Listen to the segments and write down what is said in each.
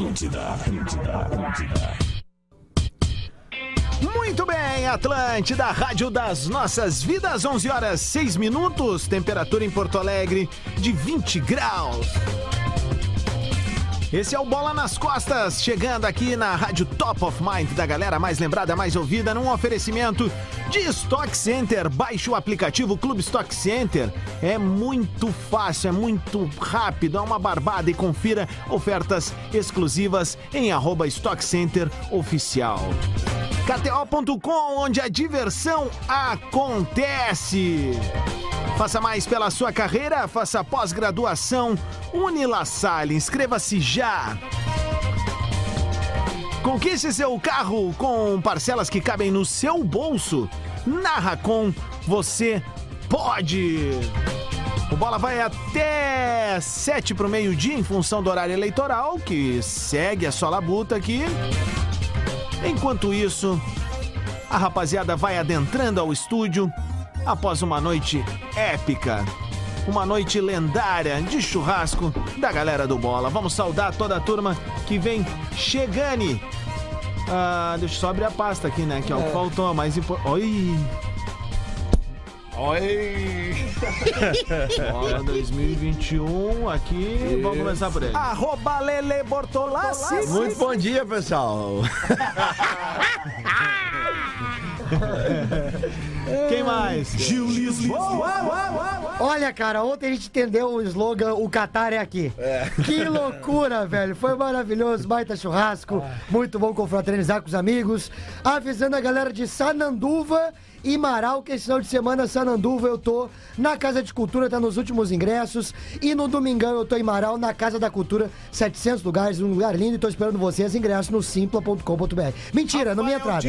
Atlântida, Atlântida, Atlântida. Muito bem, Atlântida, Rádio das Nossas Vidas, 11 horas 6 minutos, temperatura em Porto Alegre de 20 graus. Esse é o Bola nas Costas, chegando aqui na Rádio Top of Mind da galera mais lembrada, mais ouvida, num oferecimento de Stock Center. Baixe o aplicativo Clube Stock Center. É muito fácil, é muito rápido, é uma barbada e confira ofertas exclusivas em arroba Stock Center Oficial. KTO.com, onde a diversão acontece. Faça mais pela sua carreira, faça pós-graduação Unila Salle. Inscreva-se já. Conquiste seu carro com parcelas que cabem no seu bolso. Na Racon, você pode. O bola vai até sete para o meio-dia em função do horário eleitoral, que segue a sua labuta aqui. Enquanto isso, a rapaziada vai adentrando ao estúdio após uma noite épica. Uma noite lendária de churrasco da galera do Bola. Vamos saudar toda a turma que vem chegando. Ah, deixa eu só abrir a pasta aqui, né? Que é o que faltou, mais importante. Oi! Oi! Bola 2021 aqui. Vamos começar por ele. Arroba Lele Bortolassi. Muito bom dia, pessoal. Quem mais? Gil Olha, cara, ontem a gente entendeu o slogan O Qatar é aqui. Que loucura, velho. Foi maravilhoso, baita churrasco. Muito bom confraternizar com os amigos. Avisando a galera de Sananduva Marau que esse final de semana, Sananduva, eu tô na Casa de Cultura, tá nos últimos ingressos. E no domingão eu tô em Marau, na Casa da Cultura, 700 lugares, um lugar lindo. E tô esperando vocês, ingressos no simpla.com.br. Mentira, não minha entrada.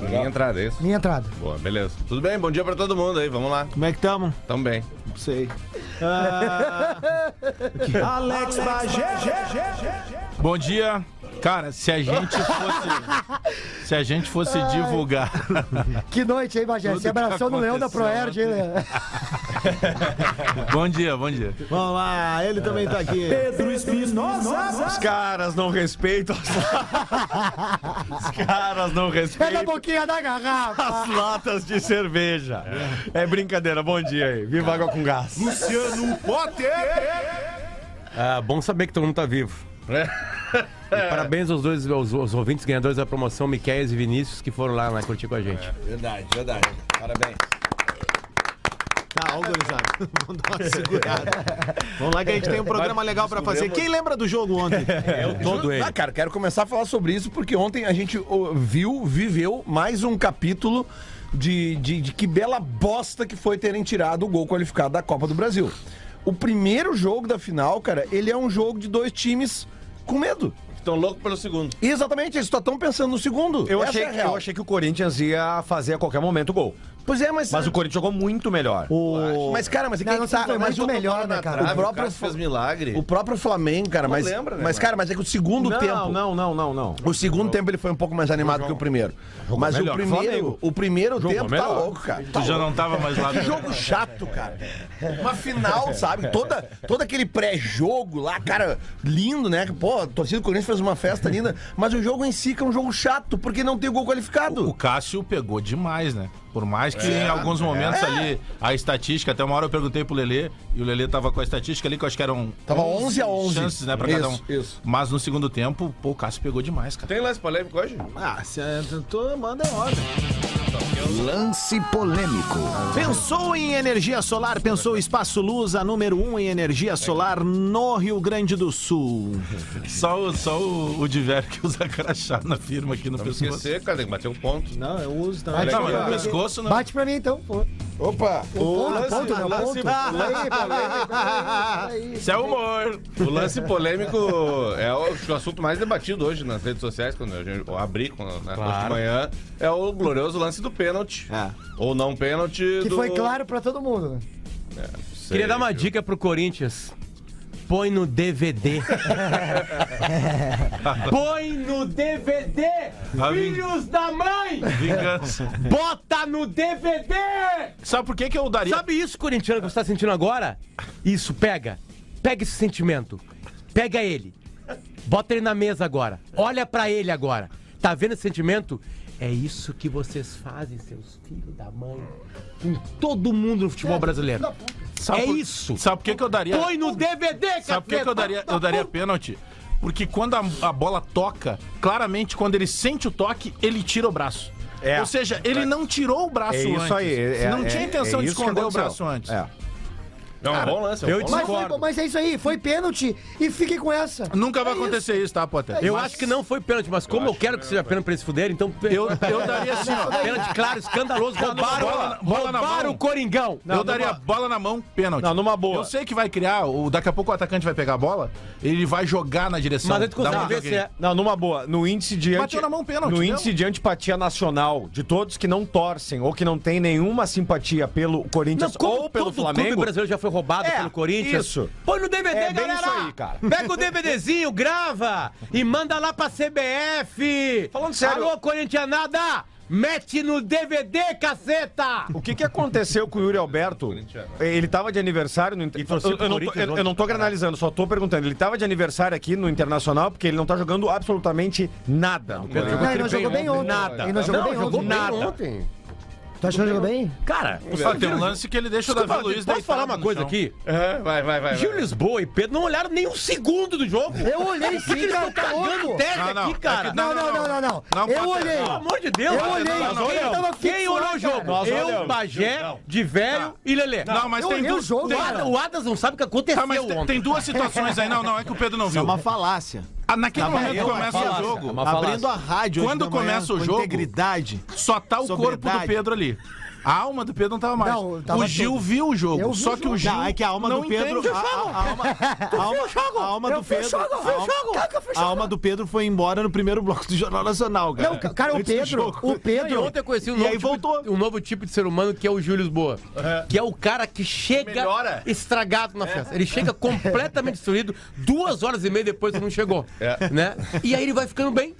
Minha entrada, é isso? Minha entrada. Boa, beleza. Tudo bem? Bom dia pra todo mundo aí, vamos lá. Como é que tamo? Tamo bem. Sei. Ah, Alex Bagé. Bom dia. Cara, se a gente fosse. se a gente fosse divulgar. Que noite, hein, Bagé? Você abraçou no Leão da Proerd, hein, né? bom dia, bom dia. Vamos lá, ele também tá aqui. Pedro Espinosa. Os caras não respeitam as... Os caras não Pega a respeitam boquinha da garrafa. as latas de cerveja. É brincadeira, bom dia aí. Viva água com gás. Luciano Potter. Ah, bom saber que todo mundo tá vivo. E parabéns aos dois aos, aos ouvintes ganhadores da promoção, Miquel e Vinícius, que foram lá, lá curtir com a gente. Verdade, verdade. Parabéns. Tá, ó, gurizada. Vamos dar uma segurada. Vamos lá que a gente tem um programa legal pra fazer. Quem lembra do jogo ontem? Eu todo ele. Ah, cara, quero começar a falar sobre isso porque ontem a gente viu, viveu mais um capítulo de, de, de que bela bosta que foi terem tirado o gol qualificado da Copa do Brasil. O primeiro jogo da final, cara, ele é um jogo de dois times com medo. Estão loucos pelo segundo. Exatamente, eles só estão pensando no segundo. Eu Essa achei, é eu achei que o Corinthians ia fazer a qualquer momento o gol. Pois é, mas. Mas o Corinthians jogou muito melhor. o... Mas, cara, mas é que Não, não tá. foi mas muito o- melhor, né, cara? O próprio, fez milagre. o próprio Flamengo, cara, mas. lembra, né, mas, cara, mas é que o segundo não, tempo. não, não, não, não. O segundo tempo ele foi um pouco mais animado que o primeiro. Mas o o primeiro, Flamengo. o primeiro Jogou tempo tá louco, cara. Tá Tu já louco. não tava mais lá. Que jogo chato, cara. Uma final, sabe? Toda, todo aquele pré-jogo lá, cara, lindo, né? Pô, a torcida do Corinthians fez uma festa linda, mas o jogo em si que é um jogo chato, porque não tem gol qualificado. O Cássio pegou demais, né? Por mais que em alguns momentos É. ali, a estatística, até uma hora eu perguntei pro Lelê, e o Lelê tava com a estatística ali, que eu acho que eram. Tava 11 a 11. chances, né, pra cada um. Isso, isso. Mas no segundo tempo, pô, o Cássio pegou demais, cara. Tem lance polêmico hoje? Ah, se tu manda em ordem. Lance polêmico. Pensou em energia solar? Pensou Espaço Luz, a número um em energia solar no Rio Grande do Sul. Só, o- só o, o Diver que usa crachá na firma aqui no Não pescoço. esquecer, cara, tem que bater um ponto. Não, eu uso Bate Tá, pra mas no pescoço não. Bate pra mim então, pô. Opa! Ponto, não, lance- ponto. Aí, polêmico. Isso é humor. O lance polêmico é o, o assunto mais debatido hoje nas redes sociais, quando a gente eu abri quando, né, hoje de manhã, é o glorioso lance do pênalti. É. Ou não pênalti Que do... foi claro pra todo mundo. né? Sei, Queria dar uma viu? dica pro Corinthians. Põe no DVD. Põe no DVD! Filhos da mãe! Vingança. Bota no DVD! Sabe por que, que eu daria. Sabe isso, corintiano, que você tá sentindo agora? Isso, pega. Pega esse sentimento. Pega ele. Bota ele na mesa agora. Olha pra ele agora. Tá vendo esse sentimento? É isso que vocês fazem, seus filhos da mãe, com todo mundo no futebol brasileiro. Sabe é por- isso. Sabe por que, que eu daria. Põe no DVD, cara. Sabe por que, que eu daria, eu daria pênalti? Porque quando a, a bola toca, claramente, quando ele sente o toque, ele tira o braço. É. Ou seja, ele não tirou o braço É isso antes. aí. é- não é- tinha intenção é de isso que esconder o braço antes. É. É um bom lance. é um eu bom Mas, lance. foi- mas é isso aí, foi pênalti e fiquem com essa. Nunca vai É isso. acontecer isso, tá, Potter? Eu acho que não foi pênalti, mas como eu, quero que seja pênalti pra eles fuderem, então. Eu, eu daria assim, ó. Pênalti claro, escandaloso. Roubaram, bola- bola na roubaram mão. o Coringão. eu daria bola na mão, pênalti. Não, numa boa. Eu sei que vai criar, o, daqui a pouco o atacante vai pegar a bola, ele vai jogar na direção. Mas a gente da consegue ver se é. Não, numa boa. No índice de Bateu na mão, pênalti, No índice de antipatia nacional de todos que não torcem ou que não têm nenhuma simpatia pelo Não, Corinthians ou pelo Flamengo. brasileiro já foi roubado É, pelo Corinthians. isso. Põe no DVD, É galera. isso aí, cara. Pega o DVDzinho, grava e manda lá pra CBF. Falando sério. Alô, corintianada. Mete no DVD, caceta! O que, que aconteceu com o Yuri Alberto? Ele tava de aniversário no Inter... Torceu eu, eu não tô, Corinthians eu, eu não tô granalizando, só tô perguntando. Ele tava de aniversário aqui no Internacional porque ele não tá jogando absolutamente nada. Não, ele não jogou bem ontem. Nada. Ele não jogou Não, bem jogou ontem. Nada. Tu achou que jogou bem? Cara, Ah, tem um lance que ele deixa o Davi Luiz posso falar uma coisa aqui? Vai, vai, vai. Gil vai. Lisboa e Pedro não olharam nem um segundo do jogo. Eu olhei sim, cara, tá Cagando louco. tese Não, não, aqui, cara. é que Não, não, não, não, não. Não, Eu olhei. Pelo amor de Deus. Eu olhei. não, não, Quem não. tava Quem fixo olhou o jogo? cara? Nós Eu, olhamos. Bagé, de velho e Lelê. Não, mas Eu tem olhei duas. o jogo, tem- O o Adams não sabe o que aconteceu Tá, mas tem, ontem. tem duas situações aí. Não, não, é que o Pedro não É viu. uma falácia. Ah, Naquele Tava momento eu começa o ó, jogo. Abrindo a rádio Quando manhã, começa o jogo- integridade. Só tá o corpo do. Pedro ali. A alma do Pedro não tava mais. Não, tava o Gil tudo. viu o jogo. Vi só o que o. Gil. Não, é que a alma não do Pedro. A, o jogo. a- a alma, a alma, a alma Eu do Pedro. a alma- do Pedro foi embora no primeiro bloco do Jornal Nacional, cara. Não, ca- cara, o Pedro, o Não, e Pedro. ontem eu conheci um E novo, aí tipo, voltou. um novo tipo de ser humano que é o Júlio Boa. Que é o cara que chega Melhora. estragado na festa. Ele chega completamente destruído, duas horas e meia depois que não chegou. É. Né? E aí ele vai ficando bem.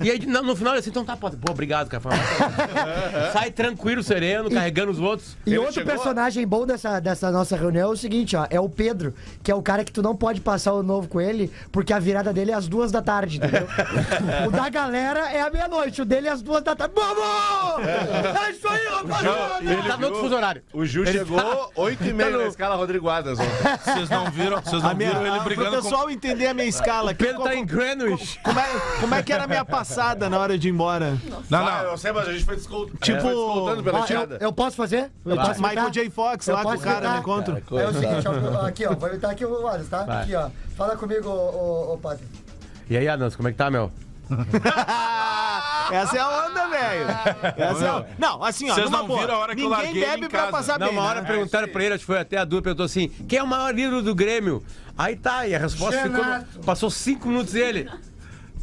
E aí no, no final ele assim, então tá, pô, pô, obrigado, cara. Sai tranquilo, sereno, carregando os outros. E outro personagem bom dessa, dessa nossa reunião é o seguinte, ó. É o Pedro, que é o cara que tu não pode passar o novo com ele, porque a virada dele é às duas da tarde, entendeu? o da galera é à meia-noite, o dele é às duas da tarde. Vamos! É isso aí, rapaziada! Ele tá no outro fuso horário. O Gil chegou 8 e meia na escala Rodrigo Adams ontem. Vocês não viram, vocês não A minha, viram ele a- brigando com. pessoal entender a minha escala. Pedro como, tá em Greenwich. como, é, como é que era a minha passada na hora de ir embora? Não, não. eu sei, mas a gente foi descontando. Tipo- descontando pela Ó, eu, eu posso fazer? Eu Tipo, posso Michael? J. Fox Eu lá com o posso cara no imitar? encontro. É o seguinte, ó, aqui, ó. Vou imitar aqui o Alisson, tá? Vai. Aqui, ó. Fala comigo, ô, ô, ô Padre. E aí, Adams, como é que tá, meu? Essa é a onda, velho. Essa é a... Não, assim, ó, Vocês numa não boa. viram a hora que eu Ninguém larguei ele bebe em pra casa. passar Não, bem, uma hora né? perguntaram pra ele, acho que foi até a dúvida, perguntou assim: quem é o maior ídolo do Grêmio? Aí tá, e a resposta ficou. Renato. Passou cinco minutos ele.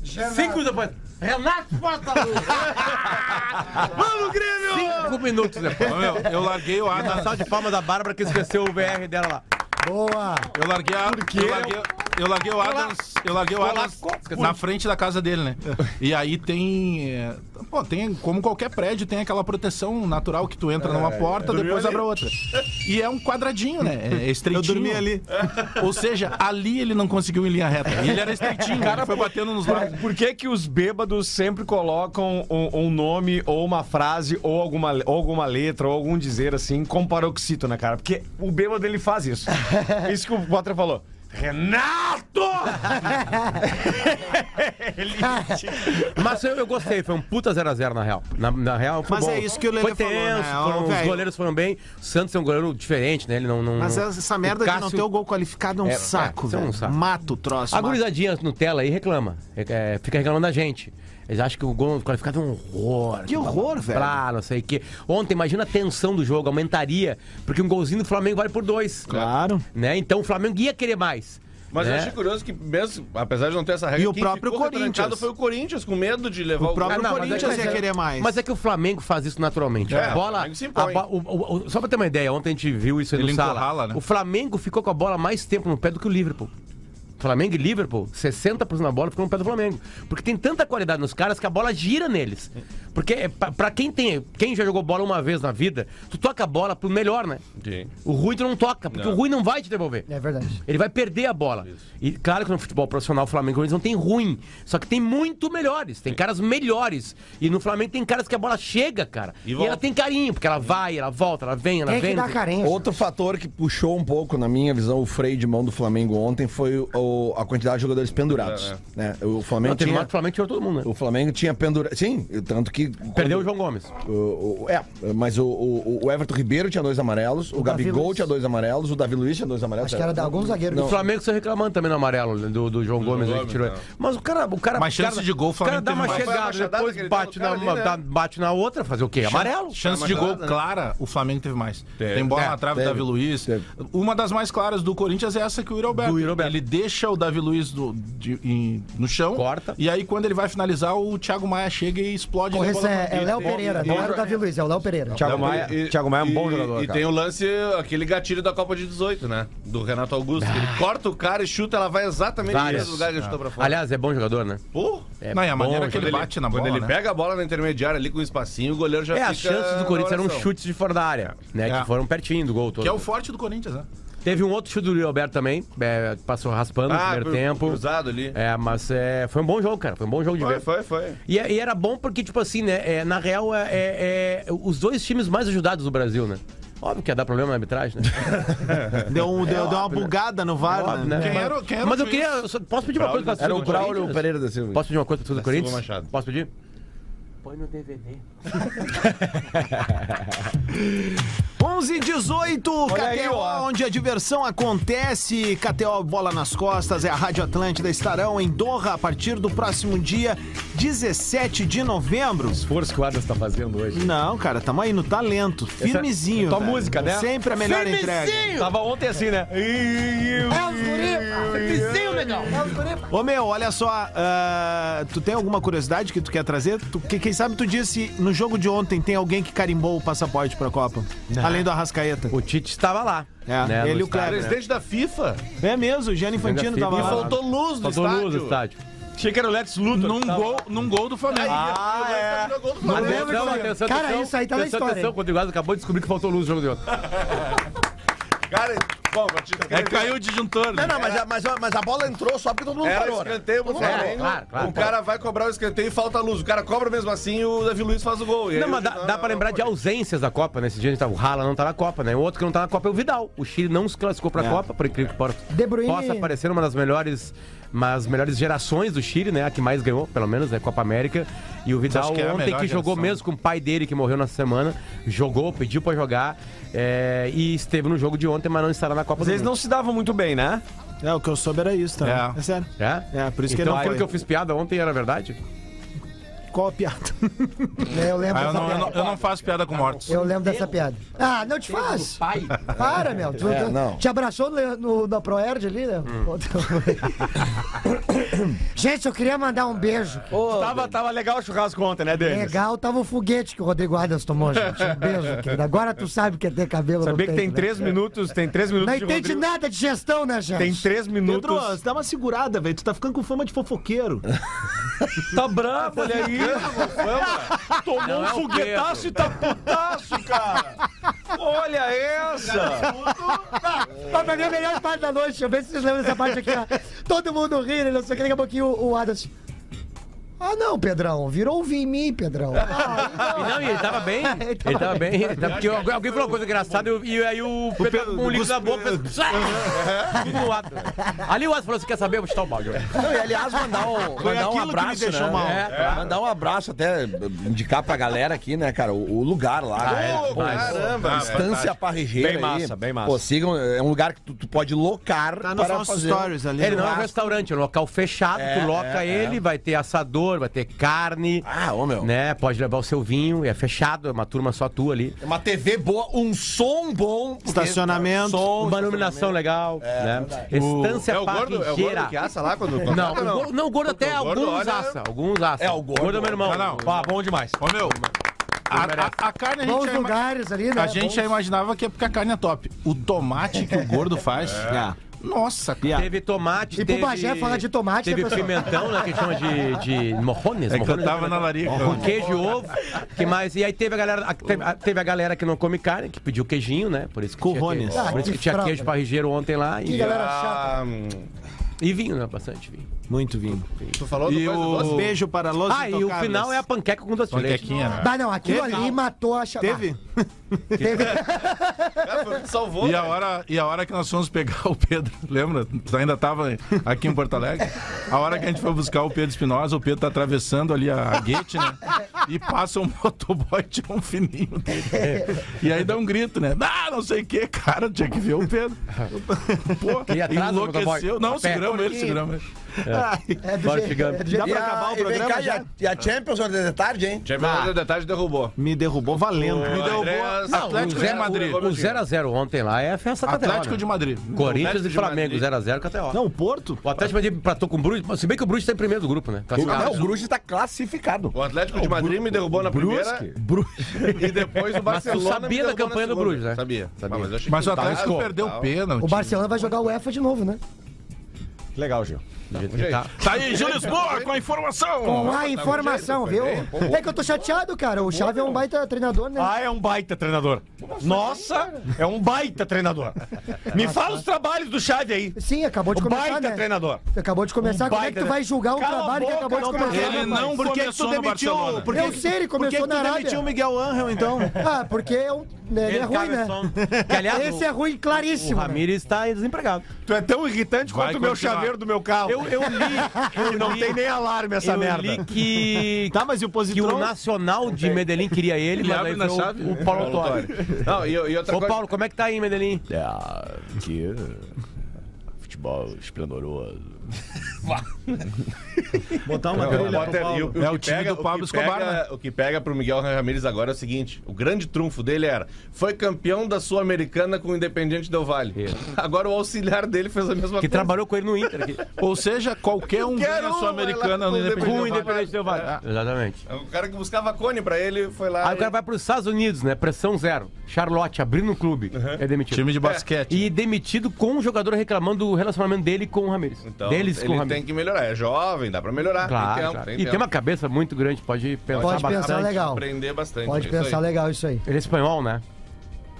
Cinco minutos depois. Renato Portaluppi! Vamos, Grêmio! Cinco minutos depois. Ô, meu, eu larguei o Uma Adams. salva de palma da Bárbara que esqueceu o VR dela lá. Boa! Eu larguei, a, eu larguei, eu larguei o Adams, eu larguei o Adams na frente da casa dele, né? E aí tem, é, pô, tem como qualquer prédio tem aquela proteção natural que tu entra numa porta, depois abre a outra. E é um quadradinho, né? É Eu estreitinho. dormi ali. Ou seja, ali ele não conseguiu em linha reta. E ele era estreitinho, cara, foi batendo nos lados. Por que, que os bêbados sempre colocam um, um nome ou uma frase ou alguma, ou alguma letra ou algum dizer assim com paroxítono, cara? Porque o bêbado ele faz isso. Isso que o Potter falou. Renato! Mas eu, eu gostei, foi um puta 0x0 na real. Na, na real, foi Mas bom. é isso que o Lelê Foi tenso, falou, né? foram- os velho. goleiros foram bem. O Santos é um goleiro diferente, né? Ele não. não Mas essa merda de não ter o gol qualificado é um saco, isso é um velho. saco. Mata o troço. A mata. gurizadinha Nutella aí reclama. É, é, fica reclamando da gente. Eles acham que o gol qualificado é um horror. Que horror, velho. Pra, não sei o quê. Ontem, imagina a tensão do jogo, aumentaria. Porque um golzinho do Flamengo vale por dois. Claro. Né? Então o Flamengo ia querer mais. Mas eu né? achei curioso que, mesmo, apesar de não ter essa regra, E o próprio ficou Corinthians. foi o Corinthians, com medo de levar O o, próprio. Ah, não, mas Corinthians é que- ia querer mais. Mas é que o Flamengo faz isso naturalmente. É, a bola. a bo- o- o- o- só pra ter uma ideia, ontem a gente viu isso aí Ele no sala. né? O Flamengo ficou com a bola mais tempo no pé do que o Liverpool. Flamengo e Liverpool, 60% da bola ficou no pé do Flamengo. Porque tem tanta qualidade nos caras que a bola gira neles. Porque é, pra, pra quem tem. Quem já jogou bola uma vez na vida, tu toca a bola pro melhor, né? Sim. O ruim tu não toca, porque Não. o ruim não vai te devolver. É verdade. Ele vai perder a bola. E claro que no futebol profissional o Flamengo eles não tem ruim. Só que tem muito melhores. Tem caras melhores. E no Flamengo tem caras que a bola chega, cara. E E, ela tem carinho, porque ela vai, ela volta, ela vem, ela Tem vem. que dar tem- carência. Outro fator que puxou um pouco, na minha visão, o freio de mão do Flamengo ontem foi o- a quantidade de jogadores pendurados. Né? O Flamengo Não, tinha. o Flamengo tirou todo mundo, né? O Flamengo tinha pendurado. Sim, tanto que. Perdeu o João Gomes. O, o- é, mas o, o, o Everton Ribeiro tinha dois amarelos, o, Davi Gabigol Luiz. tinha dois amarelos, o Davi Luiz tinha dois amarelos. Acho que era de algum zagueiro. O Flamengo saiu reclamando também no amarelo né, do, do João Gomes, aí que Gomes, tirou. não. Mas o cara. O cara Mas chance cara- de gol, o O cara Flamengo dá uma chegada, depois bate na, ali, dá- né? bate na outra, fazer o quê? Amarelo? Chance de gol né? clara, o Flamengo teve mais. Tem bola É, na trave do Davi Luiz. Uma das mais claras do Corinthians é essa que o. Do Alberto. Ele deixa o Davi Luiz do- de- em- no chão. Corta. E aí, quando ele vai finalizar, o Thiago Maia chega e explode. e Correção é, é Léo. Pereira, não era o Davi Luiz, é o Léo Pereira. Thiago Maia, Thiago Maia é um bom e, jogador, E cara. tem o lance, aquele gatilho da Copa de 18, né? Do Renato Augusto. que Ele corta o cara e chuta, ela vai exatamente no mesmo lugar que ele chutou pra fora. Aliás, é bom jogador, né? Pô, É Não, e a bom maneira que ele bate na quando bola, ele né? pega a bola na intermediária ali com um espacinho, o goleiro já É, fica as chances do Corinthians eram chutes de fora da área, né? É. Que foram pertinho do gol todo. Que é o forte do Corinthians, né? Teve um outro chute do Yuri Alberto também, é, passou raspando no Ah, primeiro cru- tempo. cruzado ali. É, mas é, foi um bom jogo, cara. Foi um bom jogo de Foi, ver. foi, foi. E, e era bom porque, tipo assim, né? é, na real, é, é- é os dois times mais ajudados do Brasil, né? Óbvio que ia dar problema na arbitragem, né? Deu, um- deu, deu uma bugada no VAR, Óbvio, né? né? Quem Mas- era o- quem era Mas eu juiz? queria. eu só- Posso pedir uma coisa pra Era o torcida do Braulio Corinthians? Pereira da Silva. Posso pedir uma coisa pra torcida do Corinthians? Machado. Posso pedir? Põe no DVD. 11 e 18, KTO, aí, ó. onde a diversão acontece. KTO Bola nas Costas, é a Rádio Atlântida. Estarão em Doha a partir do próximo dia 17 de novembro. Esforço que o Adams tá fazendo hoje. Não, cara, tamo aí no talento. Firmezinho. é tua velho. música, né? Sempre a melhor entrega. Tava ontem assim, né? É os guri! Vizinho, legal! Ô meu, olha só, ah, tu tem alguma curiosidade que tu quer trazer? Tu, que, quem sabe tu disse no jogo de ontem tem alguém que carimbou o passaporte pra Copa? Além do Arrascaeta. O Tite estava lá. É, né, ele o né? Presidente da FIFA. É mesmo, o Gianni Infantino Ainda tava fica- lá. E Faltou luz no Faltou estádio. luz no estádio. Achei que era o Lex Luthor. Num Tava- gol, num gol do Flamengo. Ah, é. Atenção, atenção, Cara, atenção. isso aí tá na atenção, história, Atenção, hein? o Alves acabou de descobrir que faltou luz no jogo de ontem. Cara, bom, É, caiu o disjuntor. né? Não, não, mas a, mas, a, mas a bola entrou só porque todo mundo Era parou. né? escanteio pro Flamengo. claro, claro. o cara vai cobrar o escanteio e falta luz. O cara cobra mesmo assim e o Davi Luiz faz o gol. E Não, mas dá, dá pra lembrar de ausências da Copa, nesse dia a gente tava, o Haaland não tá na Copa, né? O outro que não tá na Copa é o Vidal. O Chile não se classificou pra Copa, por incrível que possa, De Bruyne- possa parecer uma das melhores, umas melhores gerações do Chile, né? A que mais ganhou, pelo menos, né? Copa América. E o Vidal que é ontem que jogou geração? mesmo com o pai dele, que morreu na semana, jogou, pediu pra jogar é, e esteve no jogo de ontem, mas não estará na Copa Mas do eles Mundo. não se davam muito bem, né? É, o que eu soube era isso, tá? É. É sério. É? É, por isso que então ele não aquilo foi. que eu fiz piada ontem era verdade? Qual a piada? É, eu lembro Ah, eu, dessa não, eu, não, eu não faço piada com mortos. Eu lembro dessa piada. Ah, não te faz! Pai. Para, meu. Tu, É, não. Te abraçou no, no, na Proerd ali, né? Gente, eu queria mandar um beijo. Tava, tava legal o churrasco ontem, né, Denis? Legal, tava o foguete que o Rodrigo Adams tomou, gente. Um beijo, querido. Agora tu sabe o que é ter cabelo Sabia no que tem né? três minutos, tem três minutos Não de entende Rodrigo. nada de gestão, né, gente? Tem três minutos. Pedro, você dá uma segurada, velho. Tu tá ficando com fama de fofoqueiro. Tá bravo, olha aí. Tomou Não um é foguetaço e tá putaço, cara. Olha essa. Mas pra mim é a melhor parte da noite. Deixa eu ver se vocês lembram dessa parte aqui. ó. Todo mundo rindo, não sei o que. Daqui a pouquinho o, o Adams. Ah, não, Pedrão. Virou o Vimi, Pedrão. Ah, E não, e ele tava bem. Ele tava Ele tava bem. Ele tava- Porque alguém falou uma coisa engraçada e, aí o Pedro Pedro- com um líquido na boca fez. Tudo no ato. Ali o Ato falou: você quer saber? Eu vou chutar o balde. Não, e aliás, mandar um, mandar um abraço, né? mal. É, Mandar um abraço até, indicar pra galera aqui, né, cara, o, o lugar lá. né? Pô, caramba, Estância Parrejeira Bem aí. massa, bem massa. Pô, sigam, é um lugar que tu, tu pode locar Tá nos para nossos fazer... stories ali. Ele não é um restaurante, é um local fechado. É, tu loca é, ele, vai ter assador, vai ter carne. Ah, ô meu. Né? Pode levar o seu vinho, é fechado, é uma turma só tua ali. É Uma TV boa, um som bom. porque- Estacionamento. Som, Uma iluminação legal, né? Estância É o gordo, é o gordo que assa lá quando Não, contrata, o gordo, não, o gordo até o gordo, alguns olha- assa. Alguns assa. É, o gordo- gordo é meu irmão. Não, não. Pá, bom demais. Ô, meu, a, a- a carne a gente, Bons já, ima- lugares ali, né? a gente já Bons- imaginava que é porque a carne é top. O tomate que o gordo faz, Nossa, cara. Teve tomate, E pro teve... Bagé falar de tomate, Teve né, pessoal? pimentão, né, que chama de, de morrones. É que eu morrones tava de na larica. Com queijo e ovo. Que mais? E aí teve a galera, a- teve, a- teve a galera que não come carne, que pediu queijinho, né? Por isso que Corrones. tinha, queijo, por isso Ah, que que tinha fralda. queijo parrigeiro ontem lá. Que E, galera chata. Ah, hum, e vinho, né? Bastante vinho. Muito vinho. tu falou do E coisa o-? Beijo para Los Ah, e o Intocables. final é a panqueca com doce de leite. Panquequinha, né? Ah, não, aquilo ali matou a chata. Teve? Ah, o que salvou. E a, cara. hora, e a hora que nós fomos pegar o Pedro, lembra? Tu ainda tava aqui em Porto Alegre. A hora que a gente foi buscar o Pedro Espinosa, o Pedro tá atravessando ali a guete, né? E passa um motoboy, tira um fininho dele. E aí dá um grito, né? Ah, não sei o que, cara, tinha que ver o Pedro. Pô, E atrás enlouqueceu. Não, A seguramos ele, seguramos ele. É do Forte jeito. Gump. É do jeito Dá pra E a- acabar o e vem programa cá, e já? a, e a Champions ontem de tarde, hein? Champions de detalhe derrubou. Me derrubou valendo. Me derrubou. Andréas- Não, o Atlético de Madrid. 0x0 ontem lá é a festa Atlético né? de Madrid. Corinthians Atlético e Flamengo, Madrid. 0x0 KTO. Não, o Porto? O Atlético de Madrid empatou com o Bruges, se bem que o Bruges tá em primeiro do grupo, né? O Bruges tá classificado. O Atlético de Madrid me derrubou na primeira. E depois o Mas tu Barcelona. sabia da campanha do. Bruges, né? Sabia. Sabia. Ah, mas Mas o Atlético perdeu tal. pênalti. O Barcelona vai jogar o UEFA de novo, né? Legal, Gil. Do jeito que tá. Tá aí, Júlio Lisboa, com a informação. Com a informação, viu? É que eu tô chateado, cara. O Xavi é um baita treinador, né? Ah, é um baita treinador. Nossa, é um baita treinador. Me fala os trabalhos do Xavi aí. Sim, acabou de Um começar, baita né? treinador. Acabou de começar. Um Como é que tu baita- vai julgar um Cala trabalho que boca, acabou de começar? Ele não Por que que tu demitiu? Barcelona. Por que, Eu sei, ele por que começou que tu na Arábia. demitiu o Miguel Angel, então? Ah, porque é um- ele é ruim, né? Que, aliás, Esse é ruim o claríssimo. né? Ramires tá desempregado. Tu é tão irritante quanto o meu chaveiro do meu carro. Eu, eu li, Que não tem nem alarme essa eu merda. li que, Tá, mas e o que positron? o Nacional de Medellín queria ele, Ele mas abre aí na foi o- chave. o, Paulo Autório. Não, e, e outra Ô, coisa. Paulo, como é que tá aí, Medellín? É, aqui. Futebol esplendoroso. Botar uma trilha pro e o, Paulo. É que o time pega- do Pablo que Escobar, pega- né? O que pega pro Miguel Ramírez agora é o seguinte: o grande trunfo dele era foi campeão da Sul-Americana com o Independiente Del Vale. Agora o auxiliar dele fez a mesma Que coisa. trabalhou com ele no Inter aqui. Ou seja, qualquer um ganha um a Sul-Americana no com o Com o Independente. Independente Del Vale. Exatamente. O cara que buscava cone pra ele foi lá. Aí o cara vai para os Estados Unidos, né? Pressão zero. Charlotte abrindo um clube. É demitido. Time de basquete. E demitido com o jogador reclamando do relacionamento dele com o Ramires. Então, Deles com o ele tem que melhorar. É jovem, dá pra melhorar. Claro, tem tempo, claro. tem e tempo. tem uma cabeça muito grande, pode pensar Pode bastante. pensar legal. Aprender bastante. Pode é isso pensar aí. legal isso aí. Ele é espanhol, né?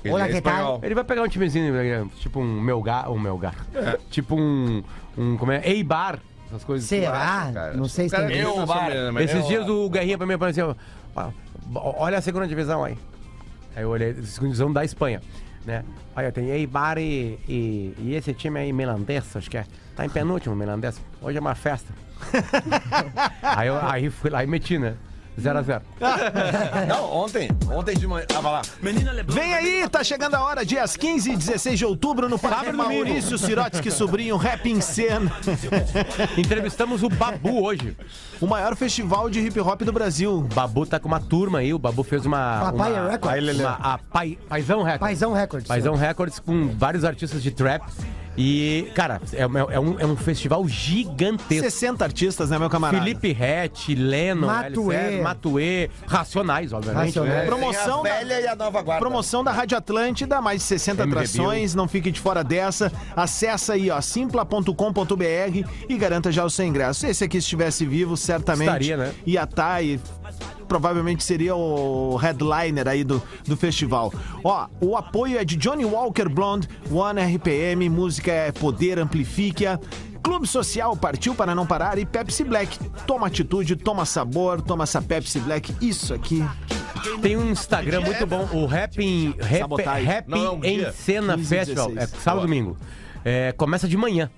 Ele Olha é que tal. espanhol. Ele vai pegar um timezinho, né, tipo um Melgar, um Melgar. Tipo um, um como é, Eibar, essas coisas. Será? Cara, Não sei se cara, tem. eu, Eu, Bar. mas- Esses dias o Guerrinha pra mim apareceu, ó, olha a segunda divisão aí. Aí eu olhei, segunda divisão da Espanha, né? Aí tem Eibar e, e, e esse time aí, Melandês, acho que é. Tá em penúltimo, Melandês. Hoje é uma festa. aí eu aí fui lá e meti, né? 0x0. Não, ontem. Ontem de manhã. Tava lá. Vem aí, tá chegando a hora, dias 15 e 16 de outubro, no Parque Maurício Sirotsky Sobrinho, Rap em Cena. Entrevistamos o Babu hoje. O maior festival de hip hop do Brasil. O Babu tá com uma turma aí, o Babu fez uma. Papai uma, Records. uma- a Pai, Paizão Records. Paizão Records. Paizão Records com vários artistas de trap. E, cara, é, é um, é um festival gigantesco. 60 artistas, né, meu camarada? Felipe Rett, Lennon, Matuê. L7, Matuê, Racionais, obviamente. Racionais. né? Promoção da, velha e a nova guarda. promoção da Rádio Atlântida, mais de 60 MV atrações, não fique de fora dessa. Acessa aí, ó, simpla.com.br e garanta já o seu ingresso. Se esse aqui estivesse vivo, certamente Estaria, né? ia estar e provavelmente seria o headliner aí do, do festival. Ó, o apoio é de Johnny Walker Blonde, One RPM, música é Poder Amplifica. Clube Social partiu para não parar e Pepsi Black. Toma atitude, toma sabor, toma essa Pepsi Black. Isso aqui. Tem um Instagram muito bom, o Rap, em- Rap, é em. Cena 15 e Festival. É 16. sábado e domingo. É, começa de manhã.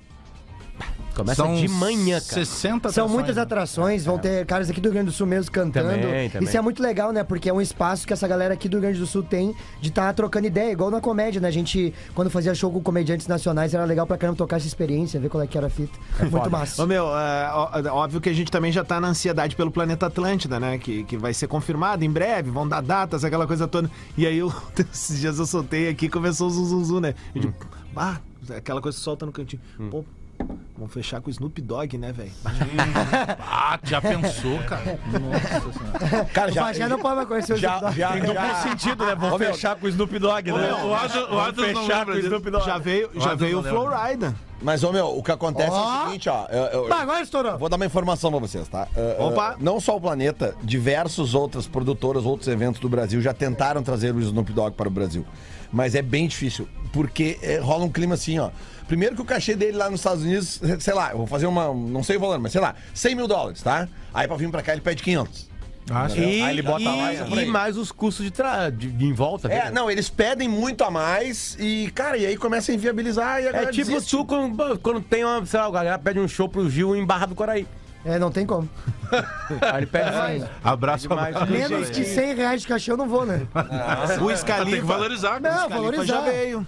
Começa São de manhã, cara. 60 São atrações, muitas né? atrações, vão ter caras aqui do Rio Grande do Sul mesmo cantando. Também, também. Isso é muito legal, né? Porque é um espaço que essa galera aqui do Rio Grande do Sul tem de estar trocando ideia, igual na comédia, né? A gente, quando fazia show com comediantes nacionais, era legal pra caramba tocar essa experiência, ver qual é que era a fita. muito foda. massa. Ô meu, é, ó- óbvio que a gente também já tá na ansiedade pelo planeta Atlântida, né? Que, que vai ser confirmado em breve, vão dar datas, aquela coisa toda. E aí, eu, esses dias eu soltei aqui começou o zum, zum, zum, né? Eu digo, ah, aquela coisa que solta no cantinho. Pô, vamos fechar com o Snoop Dogg, né, velho? Ah, já pensou, cara? Nossa senhora. Cara, já. Bagé não pode mais conhecer o Já, Snoop Dogg. já, Tem duplo já. sentido, né? Vamos fechar com o Snoop Dogg, né? O Adams não fechar com o. Snoop Dogg. Já veio, já veio o não. Flowrider. Mas, ô meu, o que acontece é Ó. o seguinte, ó. eu- eu- Bah, agora estourou. Vou dar uma informação pra vocês, tá? Uh, uh, Opa. não só o Planeta, diversas outras produtoras, outros eventos do Brasil já tentaram trazer o Snoop Dogg para o Brasil. Mas é bem difícil, porque eh, rola um clima assim, ó. Primeiro que o cachê dele lá nos Estados Unidos, sei lá, eu vou fazer uma, não sei o valor, mas sei lá, 100 mil dólares, tá? Aí pra vir pra cá ele pede 500. E, Aí ele bota e, lá e mais os custos de, tra... de, de em volta. É, né? não, eles pedem muito a mais e, cara, e aí começa a inviabilizar e a É tipo desiste. tu quando, quando tem uma, sei lá, a galera pede um show pro Gil em Barra do Coraí. É, não tem como. Aí ele pede mais. Abraço Demais. pra Menos que 100 reais de cachê eu não vou, né? O Scalifa. Tem que valorizar. Não, valorizar. já veio.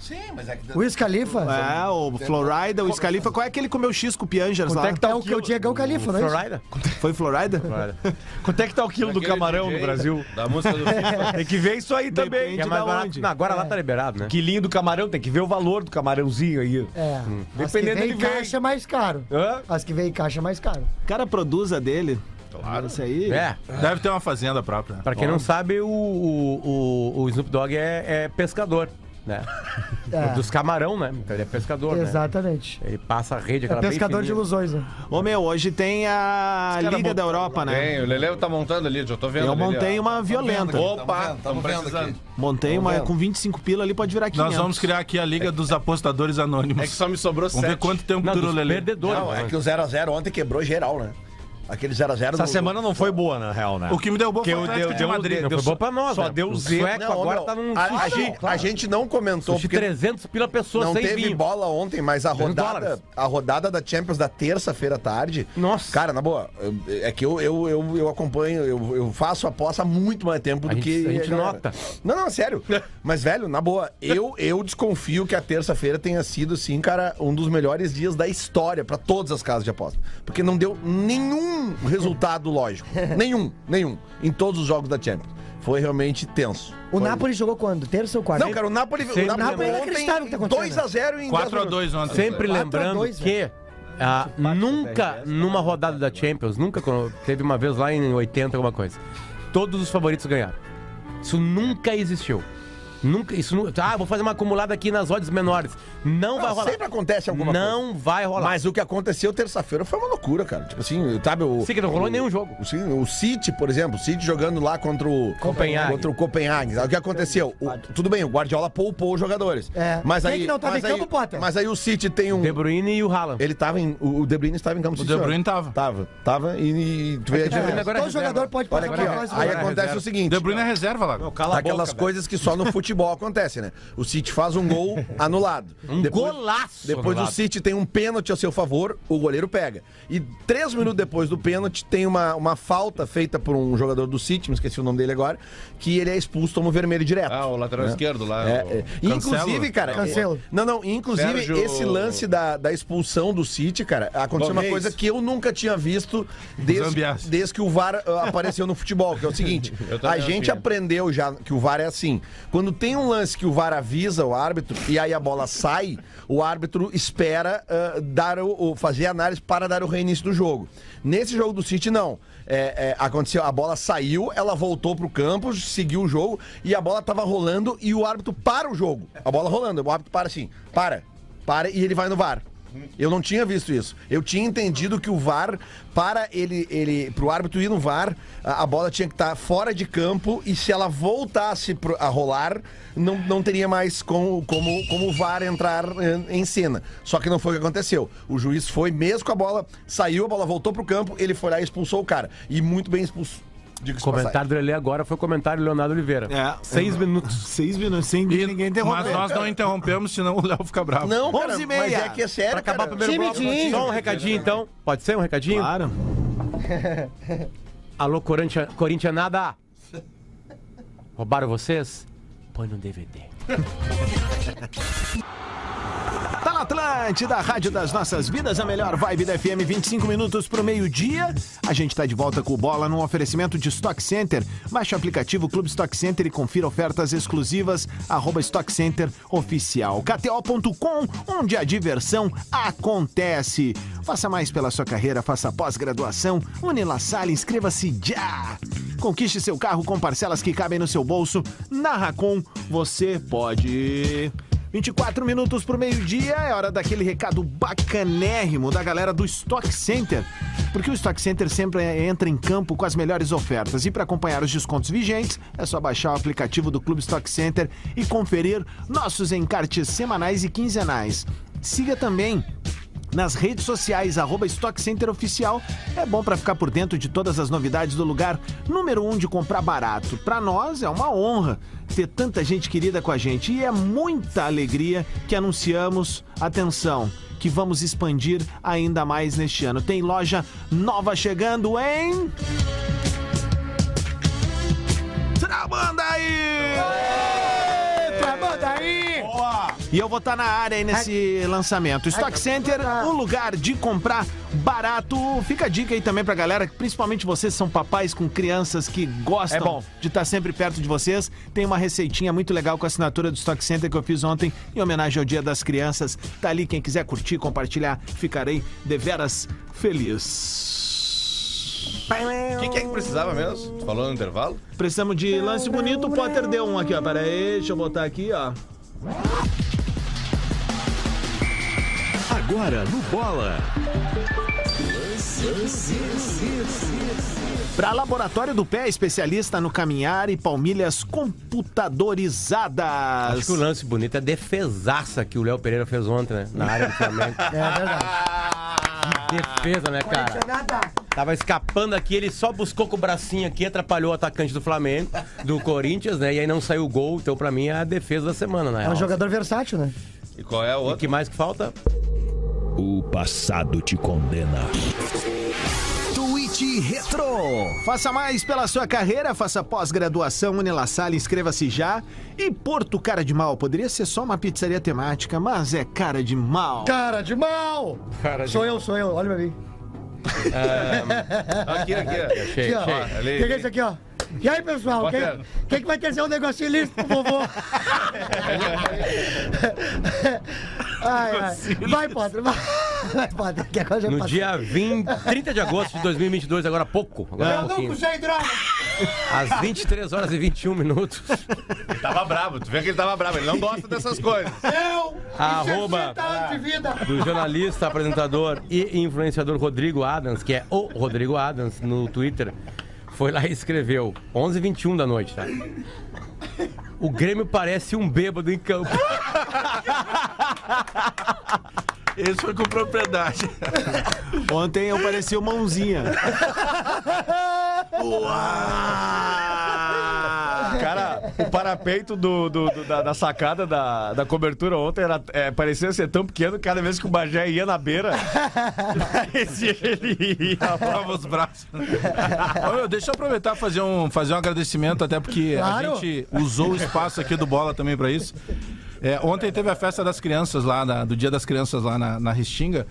Sim, mas é que... O Wiz Khalifa É, o Florida, o Scalifa. Qual é aquele que comeu X com o Piangers lá? Quanto é que tá é o o? Diegão Califa, não é? Florida? Foi Florida? Quanto é que tá o quilo do camarão DJ no Brasil? Da música do FIFA. Tem que ver isso aí também. Depende Que é mais da barato. onde? Não, agora lá tá liberado, né? Quilinho do camarão, tem que ver o valor do camarãozinho aí. É. Que Dependendo vem em ele vem. caixa é mais caro. Hã? As que vem em caixa é mais caro. O cara produz a dele. Claro. Isso aí. É. Deve ter uma fazenda própria. Pra quem não sabe, o, o, o, o Snoop Dogg é, é pescador, né? É. Dos camarão, né? Então ele é pescador, né? Exatamente. Ele passa a rede, É aquela bem pescador de ilusões, né? Ô meu, hoje tem a Liga da Europa, né? Tem, o Lele tá montando ali, já tô vendo Eu ali, montei ó. uma violenta. Opa, estamos precisando. Montei uma com 25 pila ali, pode virar 500. Nós vamos criar aqui a Liga dos Apostadores Anônimos. É que só me sobrou Vamos ver sete. quanto tempo dura o dos Lelê. perdedores. Não, é né? que o 0x0 ontem quebrou geral, né? Aquele 0x0 Essa semana não foi boa, na real, né? O que me deu boa Porque foi o Atlético deu, de deu, Madrid. deu, Não foi bom pra nós, Só né? deu O zero. sueco agora tá num a, a sushi. gente, a gente não comentou Sushi porque 300 pila pessoa, não sem teve vinho. bola ontem, mas a 300 rodada, a rodada da Champions da terça-feira à tarde. Nossa. Cara, na boa, é que eu, eu, eu, eu acompanho, eu, eu faço aposta há muito mais tempo A do gente- que. a gente nota. Não, não, sério. Mas, velho, na boa, eu, eu desconfio que a terça-feira tenha sido, sim, cara, um dos melhores dias da história pra todas as casas de aposta. Porque não deu nenhum resultado lógico. nenhum, nenhum. Em todos os jogos da Champions. Foi realmente tenso. O Foi- Napoli jogou quando? Terça ou quarta? Não, cara, o Napoli, o Sempre Napoli Napoli é inacreditável o que tá acontecendo. 2x0 em 4 a 10 2 ontem. Sempre 4 a lembrando 2, que ah, nunca numa rodada da Champions, nunca teve uma vez lá em 80 alguma coisa. Todos os favoritos ganharam. Isso nunca existiu. Nunca, isso nu- ah, vou fazer uma acumulada aqui nas odds menores. Não vai Ah, rolar. sempre acontece alguma Não vai rolar. Mas o que aconteceu terça-feira foi uma loucura, cara. Tipo assim, sabe o. Sim, que não rolou em nenhum jogo. O, o City, por exemplo, o City jogando lá contra o Copenhague. Contra o Copenhague. O que aconteceu? O- tudo bem, o Guardiola poupou os jogadores. É. Mas Quem aí, que não tava mas em aí- campo, Potter? Mas aí o City tem um. De Bruyne e o Haaland. Ele tava em. O o De Bruyne estava em campo O De. Bruyne tava. Tava. Tava e. e tu vê é Todo jogador pode Olha passar aqui, pra ó. Aí acontece o seguinte. De Bruyne é reserva lá. Aquelas coisas que só no futebol acontecem, né? O City faz um gol anulado. Um golaço Depois anulado. o City tem um pênalti a seu favor, o goleiro pega. E três minutos depois do pênalti, tem uma, uma falta feita por um jogador do City, me esqueci o nome dele agora, que ele é expulso, toma o vermelho direto. Ah, o lateral esquerdo lá. É, o- é. Inclusive, cara. Cancelo. é- Não, não. Inclusive, Sérgio- esse lance da, da expulsão do City, cara, aconteceu uma Reis. coisa que eu nunca tinha visto desde, desde que o VAR apareceu no futebol, que é o seguinte: a gente aprendeu já que o VAR é assim. Quando tem um lance que o VAR avisa o árbitro e aí a bola sai, o árbitro espera ah, dar o, o- fazer análise para dar o reinício do jogo. Nesse jogo do City, não. É, é, aconteceu, a bola saiu, ela voltou pro campo, seguiu o jogo e a bola tava rolando e o árbitro para o jogo. A bola rolando, o árbitro para assim, para, para e ele vai no VAR. Eu não tinha visto isso. Eu tinha entendido que o VAR, para ele, ele pro árbitro ir no VAR, a, a bola tinha que estar fora de campo e se ela voltasse pro- a rolar, não, não teria mais como, como, como o VAR entrar eh, em cena. Só que não foi o que aconteceu. O juiz foi mesmo com a bola, saiu, a bola voltou pro campo, ele foi lá e expulsou o cara. E muito bem expulso. De Comentário do Lelê agora foi o comentário do Leonardo Oliveira. É. Seis minutos. Seis minutos, sem E- ninguém interromper. mas nós não interrompemos, senão o Léo fica bravo. Não, cara, 11 e meia. mas é que é sério, Pra acabar cara. o primeiro bloco. Timidinho. Só um recadinho, então. Pode ser um recadinho? Claro. Alô, Corintia, Corintianada. Roubaram vocês? Põe no DVD. Na Atlântida, rádio das nossas vidas, a melhor vibe da FM, 25 minutos pro meio-dia. A gente tá de volta com o Bola num oferecimento de Stock Center. Baixe o aplicativo Clube Stock Center e confira ofertas exclusivas, arroba Stock Center Oficial. KTO.com, onde a diversão acontece. Faça mais pela sua carreira, faça pós-graduação. Unila Salle, inscreva-se já. Conquiste seu carro com parcelas que cabem no seu bolso. Na Racon, você pode... 24 minutos pro meio-dia, é hora daquele recado bacanérrimo da galera do Stock Center. Porque o Stock Center sempre entra em campo com as melhores ofertas. E para acompanhar os descontos vigentes, é só baixar o aplicativo do Clube Stock Center e conferir nossos encartes semanais e quinzenais. Siga também nas redes sociais, arroba Stock Center Oficial. É bom para ficar por dentro de todas as novidades do lugar número um de comprar barato. Para nós é uma honra ter tanta gente querida com a gente e é muita alegria que anunciamos, atenção, que vamos expandir ainda mais neste ano. Tem loja nova chegando em... Trabanda aí! Manda aí! E eu vou estar na área aí nesse lançamento. Stock Center, um lugar de comprar barato. Fica a dica aí também pra galera, principalmente vocês que são papais com crianças que gostam É bom. de estar sempre perto de vocês. Tem uma receitinha muito legal com a assinatura do Stock Center que eu fiz ontem em homenagem ao Dia das Crianças. Tá ali, quem quiser curtir, compartilhar, ficarei deveras feliz. O que, que é que precisava mesmo? Tu falou no intervalo? Precisamos de lance bonito, o Potter deu um aqui, ó. Pera aí, deixa eu botar aqui, ó. Agora no Bola. Para Laboratório do Pé, especialista no caminhar e palmilhas computadorizadas. Acho que o lance bonito é a defesaça que o Léo Pereira fez ontem, né? Na área do Flamengo. É verdade. Defesa, né, cara? Tava escapando aqui, ele só buscou com o bracinho aqui, atrapalhou o atacante do Flamengo, do Corinthians, né? E aí não saiu o gol. Então, pra mim, é a defesa da semana, né? É um jogador versátil, né? E qual é o O outro? que mais que falta? O passado te condena. Tweet Retro. Faça mais pela sua carreira, faça pós-graduação Unilassalle, inscreva-se já. E Porto Cara de Mal, poderia ser só uma pizzaria temática, mas é cara de mal. Cara de mal! Sou eu, sou eu, olha pra mim. Aqui, aqui. Achei, Aqui, ó. achei. Peguei isso aqui, ó. E aí, pessoal, quem, quem que vai ter um negocinho listo pro vovô? ai, ai. Vai, Potter, vai. Vai, Potter, que agora já No dia 20, 30 de agosto de 2022, agora há pouco. Agora há pouquinho. usei droga! Às 23 horas e 21 minutos. Ele tava bravo, tu vê que ele tava bravo, ele não gosta dessas coisas. Eu! Arroba 60 anos de vida! do jornalista, apresentador e influenciador Rodrigo Adams, que é o Rodrigo Adams, no Twitter, foi lá e escreveu, 11h21 da noite, tá? O Grêmio parece um bêbado em campo. Esse foi com propriedade. Ontem eu parecia uma mãozinha. Cara, o parapeito do, do- do- da, da sacada da, da cobertura ontem era, é, parecia ser tão pequeno que cada vez que o Bagé ia na beira, parecia que ele ia. Lava os braços. Ô, meu, deixa eu aproveitar e fazer um, fazer um agradecimento, até porque Claro. a gente usou o espaço aqui do Bola também pra isso. É, ontem teve a festa das crianças lá, na- do Dia das Crianças lá na, na Restinga.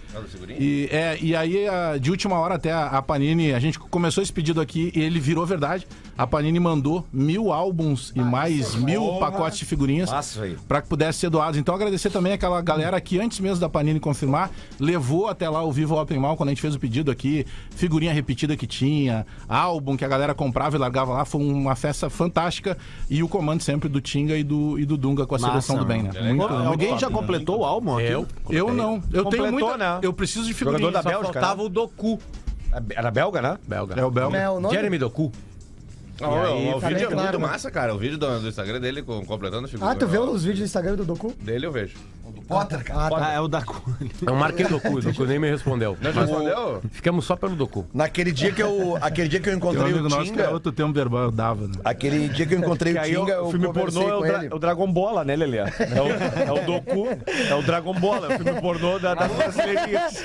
E, é, e aí, a- de última hora até a, a Panini, a gente começou esse pedido aqui e ele virou verdade. A Panini mandou mil álbuns e mais mil pacotes de figurinhas Massa, para que pudesse ser doados. Então agradecer também aquela galera que antes mesmo da Panini confirmar, levou até lá o Vivo Open Mall quando a gente fez o pedido aqui, figurinha repetida que tinha, álbum que a galera comprava e largava lá, foi uma festa fantástica e o comando sempre do Tinga e do, e do Dunga com a seleção do bem, né? Muito, Ô, muito Alguém top, já né? completou o álbum aqui? Eu? Eu não, eu tenho Completou, muita, né? eu preciso de Jogador figurinha. da Só Bélgica, faltava o Doku, Era belga, né? belga. É o Bel. É o nome? Jeremy Doku. E aí, o tá vídeo bem é claro, muito né? massa, cara. O vídeo do, do Instagram dele com- completando a figura. Ah, tu vê os vídeos do Instagram do Doku? Dele eu vejo. Potter, cara. Ah, é o da. Eu marquei o Doku, o Doku nem me respondeu. Não respondeu? Ficamos só pelo Doku. Naquele dia que eu, aquele dia que eu Tem um encontrei amigo o nosso que é Tinga, outro tempo verbal dava, né? aquele dia que eu encontrei Que o aí Tinga, o, eu o filme conversei pornô é o, com dra- ele. é o Dragon Bola, né, Lelê? É o, é o Doku, é o Dragon Bola, é o filme pornô da, das brasileirinhas.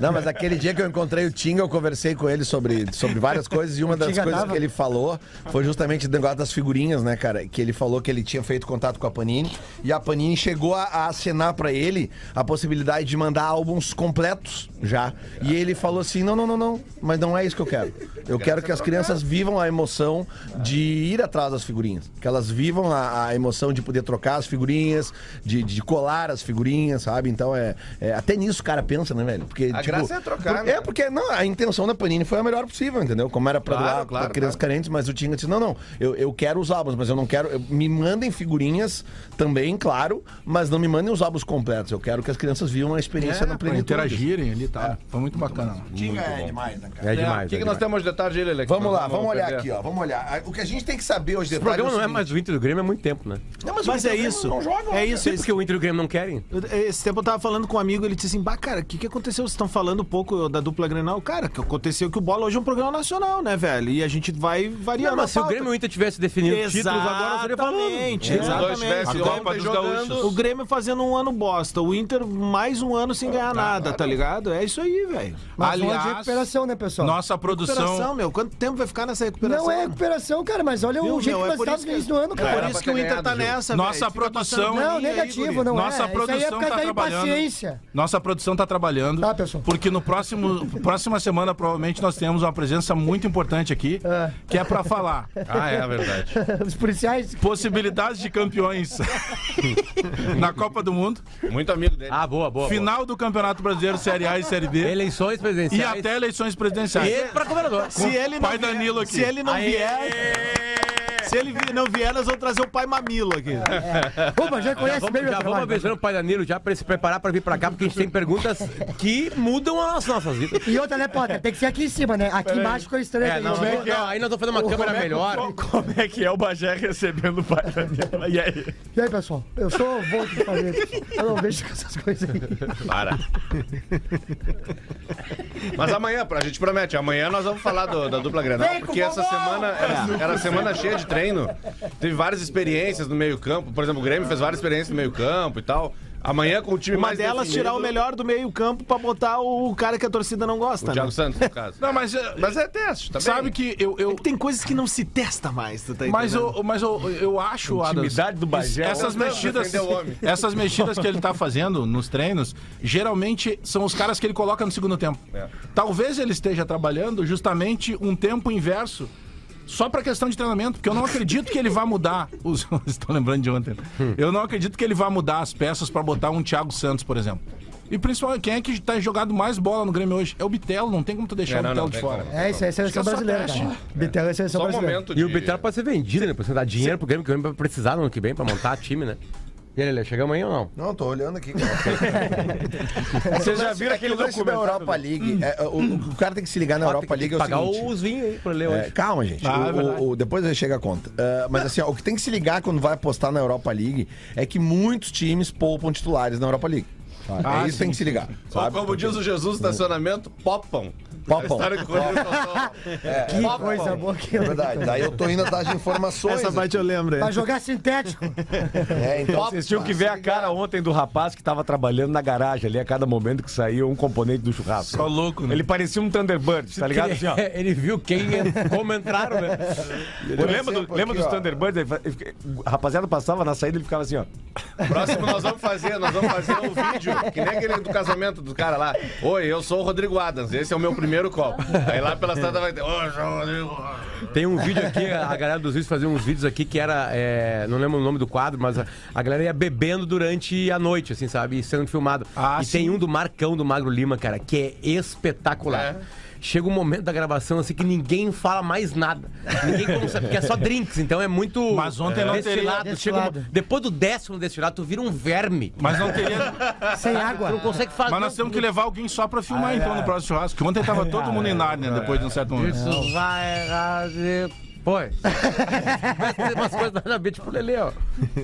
Não, mas aquele dia que eu encontrei o Tinga, eu conversei com ele sobre, sobre várias coisas e uma das Tinga coisas tava? que ele falou foi justamente o negócio das figurinhas, né, cara? Que ele falou que ele tinha feito contato com a Panini e a Panini chegou a, a acenar pra ele a possibilidade de mandar álbuns completos já. E ele falou assim: não, não, não, não, mas não é isso que eu quero. Eu quero que as crianças vivam a emoção de ir atrás das figurinhas. Que elas vivam a, a emoção de poder trocar as figurinhas, de, de colar as figurinhas, sabe? Então é, é- Até nisso o cara pensa, né, velho? Porque, A graça é trocar, por- né? É, porque não, a intenção da Panini foi a melhor possível, entendeu? Como era pra Claro, doar claro, pra crianças claro. carentes, mas o Tinga disse: não, não, eu, eu quero os álbuns, mas eu não quero. eu- me mandem figurinhas também, claro, mas não me mandem os álbuns completos. Eu quero que as crianças vivam a experiência na pra plenitude. interagirem ali e tal. Foi muito bacana. Tinga é demais, né, cara? É É, demais. O que, é que nós temos de detalhe aí, Lele? Vamos lá, vamos olhar perder? aqui, ó. Vamos olhar. O que a gente tem que saber hoje de O programa não é mais o Inter do Grêmio há muito tempo, né? Mas é isso. É isso. Esse, porque o Inter e o Grêmio não querem. esse tempo eu tava falando com um amigo, ele disse assim: Bah, cara, o que, que aconteceu? Vocês estão falando um pouco da dupla Grenal? Cara, que aconteceu que o Bola hoje é um programa nacional, né, velho? E a gente vai variando. Não, mas se o. Grêmio e o Inter tivesse definido títulos agora, nós estaria falando. Exatamente, Se os dois jogando... O Grêmio fazendo um ano bosta, o Inter mais um ano sem ganhar nada, tá ligado? É isso aí, velho. Mas um ano de Aliás, recuperação, né, pessoal? Nossa produção. Recuperação, meu. Quanto tempo vai ficar nessa recuperação? Não é recuperação, cara, mas olha Viu, o jeito meu? que É nós isso no início do ano, É cara. por isso que o Inter tá nessa, Nossa velho. Fica produção- Não, negativo, não Nossa é. É produção tá trabalhando. Nossa produção tá trabalhando. Tá, pessoal. Porque no próximo próxima semana provavelmente nós temos uma presença muito importante aqui, É. que é pra falar Ah, é verdade. Os policiais. possibilidades de campeões na Copa do Mundo, Muito amigo dele. Ah, boa, boa. final do Campeonato Brasileiro Série A e Série boa. B Eleições e presidenciais. até eleições presidenciais. E pra governador. Se ele não pai vier, Danilo aqui. Se ele não vier. Se ele não vier, nós vamos trazer o pai Mamilo aqui. Opa, já conhece Vamos, bem meu já vamos avisando o pai Danilo já pra ele se preparar pra vir pra cá, porque a gente tem perguntas que mudam as nossas vidas. E outra, né, Potter? Tem que ser aqui em cima, né? Aqui embaixo ficou estranho. É, não, né? não, não, aí nós vamos fazer uma câmera melhor. Como é que é o Bagé recebendo o pai Danilo? E aí? E aí, pessoal? Eu sou bom de fazer. Eu não vejo com essas coisas aí. Para. Mas amanhã, a gente promete, amanhã nós vamos falar do- da dupla Grenal, porque essa semana era, era semana cheia de treino. Teve várias experiências no meio-campo. Por exemplo, o Grêmio fez várias experiências no meio-campo e tal. Amanhã com o time Uma mais delas definido, tirar o melhor do meio-campo pra botar o cara que a torcida não gosta. O Thiago né? Santos, no caso. Não, mas, eh, Mas é teste, tá sabe bem? que eu, eu Tem coisas que não se testa mais, tu tá mas eu, mas eu, eu acho, Adams, Intimidade do Bagé. essas mexidas, essas mexidas que ele tá fazendo nos treinos, geralmente são os caras que ele coloca no segundo tempo. É. Talvez ele esteja trabalhando justamente um tempo inverso. Só pra questão de treinamento, porque eu não acredito que ele vá mudar. Os, vocês estão lembrando de ontem. Eu não acredito que ele vá mudar as peças pra botar um Thiago Santos, por exemplo. E principalmente, quem é que tá jogado mais bola no Grêmio hoje? É o Bitelo, não tem como tu deixar É, o não, Bitelo não de fora. como. É, isso aí é seleção só brasileira, cara. Bitelo é seleção Só um brasileira. momento E de... o Bitelo pode ser vendido, né? Pra você dar dinheiro pro Grêmio, que o Grêmio vai precisar no ano que vem pra montar time, né? E aí, Lelê, chegamos aí ou não? Não, tô olhando aqui. Vocês já viram É que aquele o lance da? Europa League. é, o, o cara tem que se ligar na Europa League é o Pagar seguinte. os vinhos aí pra ler É, hoje. calma, gente. Ah, O- é verdade. o- o- depois aí chega a conta. Ah, mas assim, ó, o que tem que se ligar quando vai apostar na Europa League é que muitos times poupam titulares na Europa League. Ah, é isso que tem que se ligar. Sabe? como diz o Jesus, estacionamento, popam. A história que Que coisa boa que É verdade. Daí eu tô indo atrás de informações. Essa parte eu lembro. Pra É. jogar sintético. É, então, Vocês tinham que ver a cara ontem do rapaz que tava trabalhando na garagem ali, a cada momento que saía um componente do churrasco. Só louco, né? Ele parecia um Thunderbird, tá ligado? Assim, ó. Ele viu quem, como entraram, né? Eu lembro, do- exemplo, lembra aqui, dos ó. Thunderbirds? A rapaziada passava na saída e ele ficava assim, ó. Próximo nós vamos fazer, nós vamos fazer um vídeo, que nem aquele do casamento do cara lá. Oi, eu sou o Rodrigo Adams, esse é o meu primeiro copo. Aí lá pela estrada vai ter. Tem um vídeo aqui, a galera dos vídeos fazia uns vídeos aqui que era. é, não lembro o nome do quadro, mas a, a galera ia bebendo durante a noite, assim, sabe? E sendo filmado. Ah, e sim. tem um do Marcão do Magro Lima, cara, que é espetacular. É. Chega um momento da gravação assim que ninguém fala mais nada. Ninguém consegue, porque é só drinks, então é muito. Mas ontem não teria- destilado. Chega um- Destilado. depois do décimo destilado, tu vira um verme. Mas não teria. Sem Tu água. não consegue fazer. Mas nós temos que levar alguém só pra filmar então no próximo churrasco. Que ontem tava todo mundo em Nárnia depois de um certo momento. Isso vai fazer. Pois. Vai fazer umas coisas nada a ver, tipo o Lelê, ó.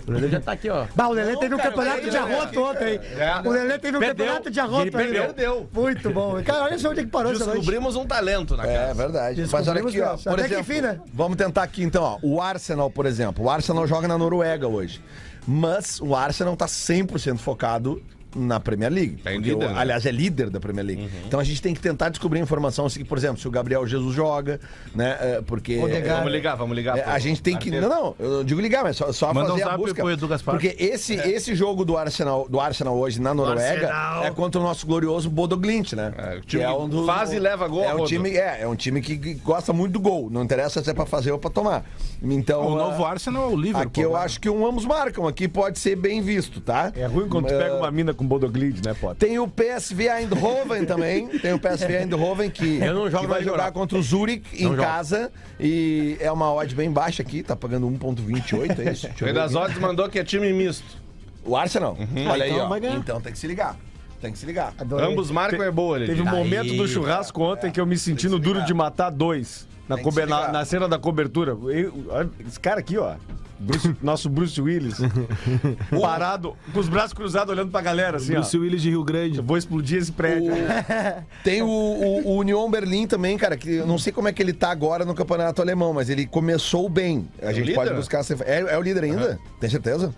O Lelê já tá aqui, ó. Bah, o Lelê teve um campeonato de arroto ontem. O Lelê teve um Perdeu. campeonato de arroto ele perdeu. Perdeu. Muito bom. Cara, olha só onde é que parou. Descobrimos um talento na É casa. verdade. Mas olha aqui, ó. Por até que exemplo, enfim, né? vamos tentar aqui então, ó. O Arsenal, por exemplo. O Arsenal joga na Noruega hoje. Mas o Arsenal tá 100% focado na Premier League. É Porque líder, o- né? Aliás, é líder da Premier League. Então a gente tem que tentar descobrir informação, assim, por exemplo, se o Gabriel Jesus joga, né? é, Porque. Odegaard. Vamos ligar, vamos ligar. É, pro a gente tem que. Não, não, eu digo ligar, mas só, só Manda fazer um a zap busca. Porque esse, esse jogo do Arsenal, do Arsenal hoje na Noruega Arsenal. é contra o nosso glorioso Bodo Glint, né? É, o Que time que faz e leva gol, É um time, é, é um time que gosta muito do gol. Não interessa se é pra fazer ou pra tomar. Então. O novo Arsenal é o Liverpool. Aqui eu né? acho que um ambos marcam. Aqui pode ser bem visto, tá? É ruim quando tu pega uma mina com Bodoglid, né, Potter? Tem o PSV Eindhoven também. Tem o PSV Eindhoven que, Eu não jogo que vai jogar contra o Zurich em casa. E é uma odd bem baixa aqui, tá pagando 1,28, é isso? O das. Odds mandou que é time misto. O Arsenal? Olha aí, então ó. vai ganhar. Então tem que se ligar. Tem que se ligar. Adorei. Ambos marcam é boa, ele Teve um momento do churrasco ontem que eu me senti no duro de matar dois. Na, na, na cena da cobertura. Eu- esse cara aqui, ó. Bruce- nosso Bruce Willis. parado, com os braços cruzados, olhando pra galera assim, Bruce ó. Willis de Rio Grande. Eu vou explodir esse prédio. Tem o, o, o Union Berlim também, cara, que eu não sei como é que ele tá agora no campeonato alemão, mas ele começou bem. A gente líder? pode buscar. É, é o líder ainda? Tem certeza?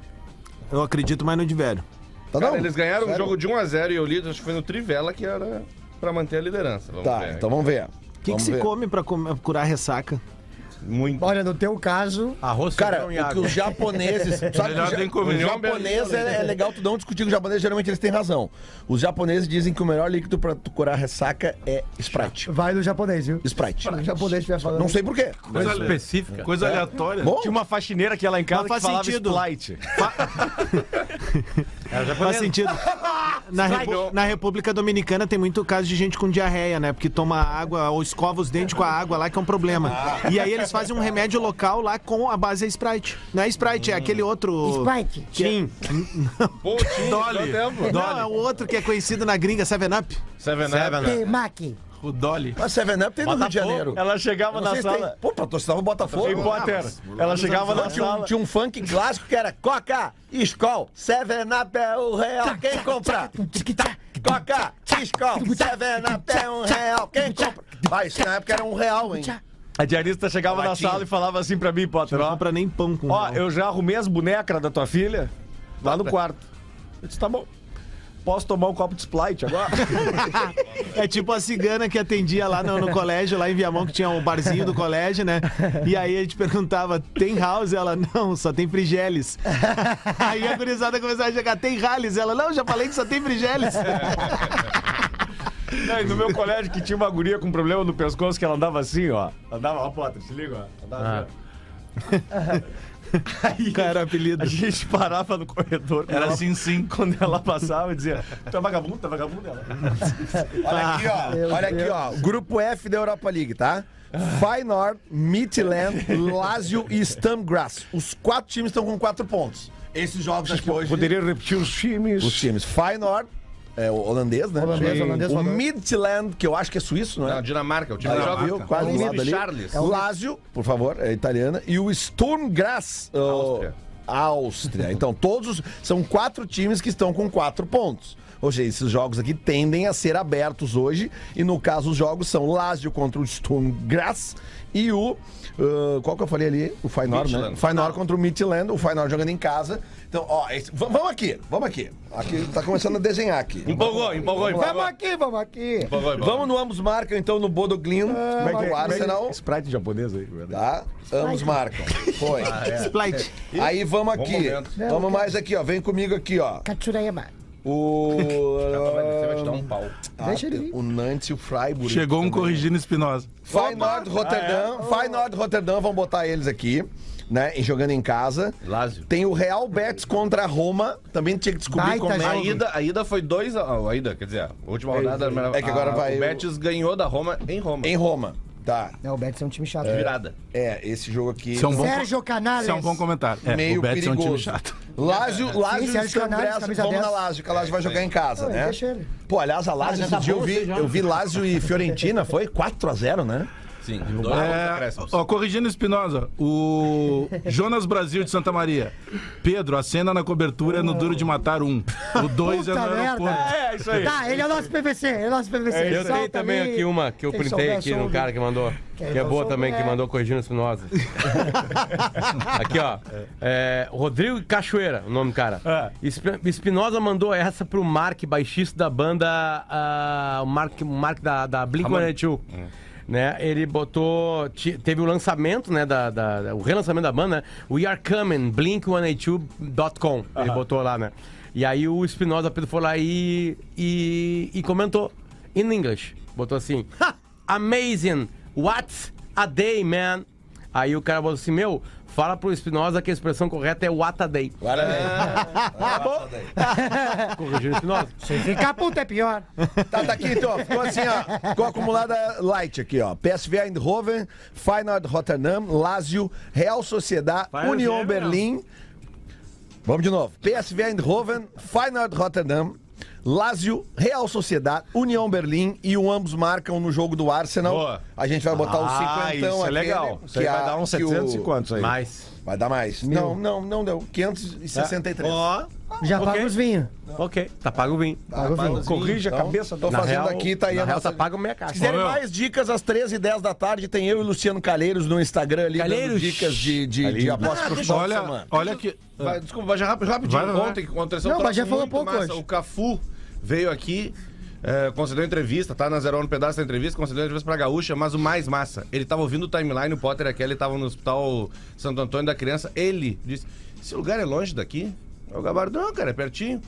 Eu acredito mais no de velho. Tá Cara, não. eles ganharam um Sério? jogo de 1x0 e eu li, acho que foi no Trivela que era pra manter a liderança. Vamos Tá, ver. então vamos ver. O que, que se ver. come comer- curar ressaca? Muito. Olha, no teu caso, Arroz, Cara, o que os japoneses. Sabe que Melhor o nem comer. o japonês é, é legal tu não discutir com os japoneses, geralmente eles têm razão. Os japoneses dizem que o melhor líquido pra tu curar ressaca é Sprite. vai no japonês, viu? Sprite. O japonês estiver falando. Não sei porquê. Coisa específica. Coisa aleatória. Bom, Tinha uma faxineira que ia lá em casa Mas que faz falava sentido. Splite. Faz sentido. Na, Repu- na República Dominicana tem muito caso de gente com diarreia, né? Porque toma água ou escova os dentes com a água lá, que é um problema. E aí eles fazem um remédio local lá com a base é Sprite. Não é Sprite, é aquele outro. Sprite. Tim. Pô, tinha, Dolly. Não, é o outro que é conhecido na gringa, Seven Up. Seven Up. Temaki. O Dolly. Mas Seven Up tem no Rio de Janeiro. Ela chegava na se tem. sala. Pô, patrocinava o Botafogo. Em Potter. Ela chegava na Tinha um, sala. tinha um funk clássico que era Coca, Skol, Seven Up é o real, quem compra? Coca, Skol, Seven Up é um real, quem compra? Ah, isso na época era um real, hein? A diarista chegava na Latinha. sala e falava assim pra mim, Potter, Não ó. compra nem pão com Ó, eu já arrumei as bonecas da tua filha lá no quarto. Eu disse, tá bom. Posso tomar um copo de Sprite agora? É tipo a cigana que atendia lá no, no colégio, lá em Viamão, que tinha um barzinho do colégio, né? E aí a gente perguntava, tem house? Ela, não, só tem frigeles. Aí a gurizada começava a chegar, tem rales? Ela, não, já falei que só tem frigeles. Não, e no meu colégio que tinha uma guria com problema no pescoço que ela andava assim, ó. Andava, ó, Potter, se liga, ó. Andava assim, ó. Aí Cara, apelido. a gente parava no corredor. Era ela- assim, sim. Quando ela passava, dizia, tu é vagabundo, tu é vagabundo ela. Olha aqui, ó. Olha aqui, ó. Grupo F da Europa League, tá? Feyenoord, Midtjylland, Lazio e Stamgras. Os quatro times estão com quatro pontos. Esses jogos aqui hoje. Poderia repetir os times. Os times. Feyenoord, é o holandês, né? Holandês, Sim. holandês, O. Midtjylland, que eu acho que é suíço, não é? Não, Dinamarca, o time Aí, da ó, viu? Quase do Luiz lado ali. Charles. O Lazio, por favor, é italiana. E o Sturm Graz. ó, Áustria. Áustria. Então, todos os- são quatro times que estão com quatro pontos. Ou seja, esses jogos aqui tendem a ser abertos hoje. E no caso, os jogos são Lazio contra o Sturm Graz e o. ah, qual que eu falei ali? O Feyenoord, né? Feyenoord contra o Midtjylland. O Feyenoord jogando em casa. Então, ó, esse- vamos aqui, vamos aqui. Aqui tá começando a desenhar aqui. Empolgou, empolgou, Vamos. Vamos aqui, vamos aqui. Empolgou, empolgou. Vamos no ambos marcam, então, no Bodoglin, Como é que é? o Arsenal. É Sprite japonês aí, verdade. Tá? Ambos marcam. Foi. Splite. Aí vamos aqui. Vamos mais aqui, ó. Vem comigo aqui, ó. Katsurayama. O. Você vai te dar um pau. Ah, Deixa ele vir. O Nantes e o Freiburg. Chegou um corrigindo Espinosa. Feyenoord Rotterdam. Feyenoord Rotterdam, vamos botar eles aqui. Né, e jogando em casa. Lazio. Tem o Real Betis contra a Roma. Também tinha que descobrir Baita como é. A ida, a ida foi 2 a, a ida, quer dizer, a última rodada É que agora a- vai o o- Betis ganhou da Roma em Roma. Em Roma. Tá. Não, o Betis é um time chato. virada. É, esse jogo aqui. Isso é um bom, Sérgio Canales. isso é um bom comentário. É, meio o Betis é um perigoso. time chato. Lazio, Lazio Sim, Sérgio Canales, Vamos 10. na Lazio, que a Lazio vai jogar em casa, né? deixa ele. Pô, aliás, a Lazio, já esse tá dia eu vi, eu vi Lazio e Fiorentina, foi 4x0, né? Sim, dois É, ó, corrigindo Espinosa, o Jonas Brasil de Santa Maria. Pedro, a cena na cobertura é no Duro de Matar um. O dois é no Puta merda. aeroporto. É, isso aí. Tá, ele é o nosso PVC, ele é o nosso PVC. Eu tenho também ali. aqui uma que eu printei aqui no cara que mandou. Que é boa também, que é. mandou corrigindo Espinosa. aqui, ó. É, Rodrigo Cachoeira, o nome do cara. Esp- Espinosa mandou essa pro Mark, baixista da banda. o Mark, Mark da, da Blink-182. Né? Ele botou. Teve o lançamento, né? Da, da- o relançamento da banda, né? We Are Coming, Blink182.com. Ele botou lá, né? E aí o Espinosa Pedro foi lá e, e, e comentou in English. Botou assim: Amazing! What's a day, man? Aí o cara botou assim: Meu, fala pro Espinosa que a expressão correta é what a day. Corrigindo o Espinosa. Se ficar puto é pior. Tá, tá aqui então, ficou assim, ó. Ficou acumulada light aqui, ó. PSV Eindhoven, Feyenoord Rotterdam, Lazio, Real Sociedad, Union Berlim. Vamos de novo. PSV Eindhoven, Feyenoord Rotterdam, Lazio, Real Sociedad, União Berlim e o ambos marcam no jogo do Arsenal. Boa. A gente vai botar o Ah, 50 isso é legal. Isso aí vai dar uns que o- 700 e quantos aí? Mais. Vai dar mais. Não, não, não deu. 563. Ó, Já Ok. paga os vinhos. Ok, tá pago o vinho. Paga o vinho. Corrige a Então, cabeça Tô fazendo real, aqui, tá aí na a real, nossa- tá pago minha Se caixa. quiserem Ô, meu. mais dicas, às 13h10 da tarde, tem eu e o Luciano Calheiros no Instagram ali, dando Calheiros. dicas de, de, de apostas de Olha, semana. olha que. Vai, desculpa, Bagé, rápido, rapidinho. Vai, vai, vai. Ontem aconteceu Não, um Bagé troço falou pouco massa. hoje. O Cafu veio aqui, é, concedeu entrevista, tá na Zero no pedaço da entrevista, concedeu entrevista pra Gaúcha, mas o mais massa, ele tava ouvindo o timeline, o Potter e a Kelly estavam no hospital Santo Antônio da Criança, ele disse, esse lugar é longe daqui? É o Gabardo, não, cara, é pertinho.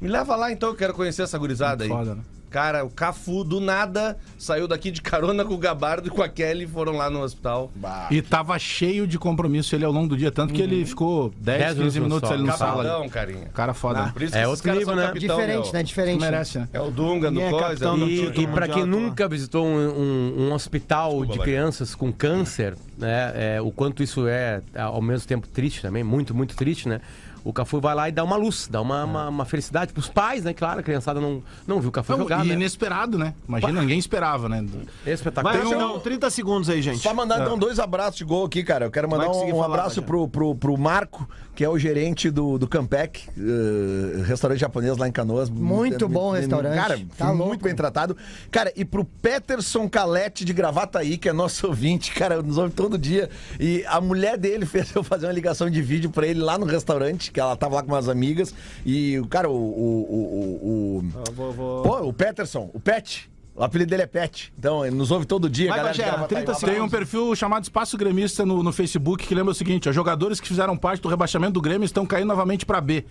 Me leva lá então, eu quero conhecer essa gurizada aí. Foda, né? Cara, o Cafu, do nada, saiu daqui de carona com o Gabardo e com a Kelly e foram lá no hospital. E tava cheio de compromisso ele ao longo do dia, tanto que ele ficou 10, 10 15 minutos ali no sala. Cabaldão, carinha. Cara foda. né? Por isso É outro nível, né? capitão, Diferente, meu. né? Diferente. Merece, né? É o Dunga do é coisa. capitão E- E, título e para quem nunca visitou um, um- um hospital de Bagé. crianças com câncer, né? é, o quanto isso é ao mesmo tempo triste também, muito, muito triste, né? O Cafu vai lá e dá uma luz, dá uma, uma, uma felicidade pros pais, né? Claro, a criançada não, não viu o Cafu Não, jogar, e né? inesperado, né? Imagina, ninguém esperava, né? É espetacular. vai, Tem um- não, 30 segundos aí, gente. Só mandar então dois abraços de gol aqui, cara. Eu quero mandar Vai conseguir um, falar, abraço pro, pro, pro Marco, que é o gerente do, do Campec, eh, restaurante japonês lá em Canoas. Muito bom o restaurante. Cara, Tá louco. muito bem tratado. Cara, e pro Peterson Calete de Gravataí, que é nosso ouvinte, cara, nos ouve todo dia. E a mulher dele fez eu fazer uma ligação de vídeo pra ele lá no restaurante, que ela tava lá com umas amigas. E, o cara, o. o, o, o- Vou, vou... Pô, o Peterson, o Pet. O apelido dele é Pet. Então, ele nos ouve todo dia, Vai, galera. Bagé, Gravataí. 30 Um segundos. Tem um perfil chamado Espaço Gremista no, no Facebook que lembra o seguinte: ó, jogadores que fizeram parte do rebaixamento do Grêmio estão caindo novamente pra B.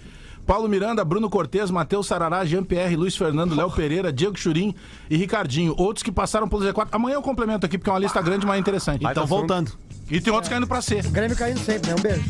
Paulo Miranda, Bruno Cortes, Matheus Sarará, Jean-Pierre, Luiz Fernando, Léo Pereira, Diego Churim e Ricardinho. Outros que passaram pelo Z4. Amanhã eu complemento aqui porque é uma lista grande, mas interessante. Então, voltando. E tem outros caindo pra C. Grêmio caindo sempre, né? Um beijo.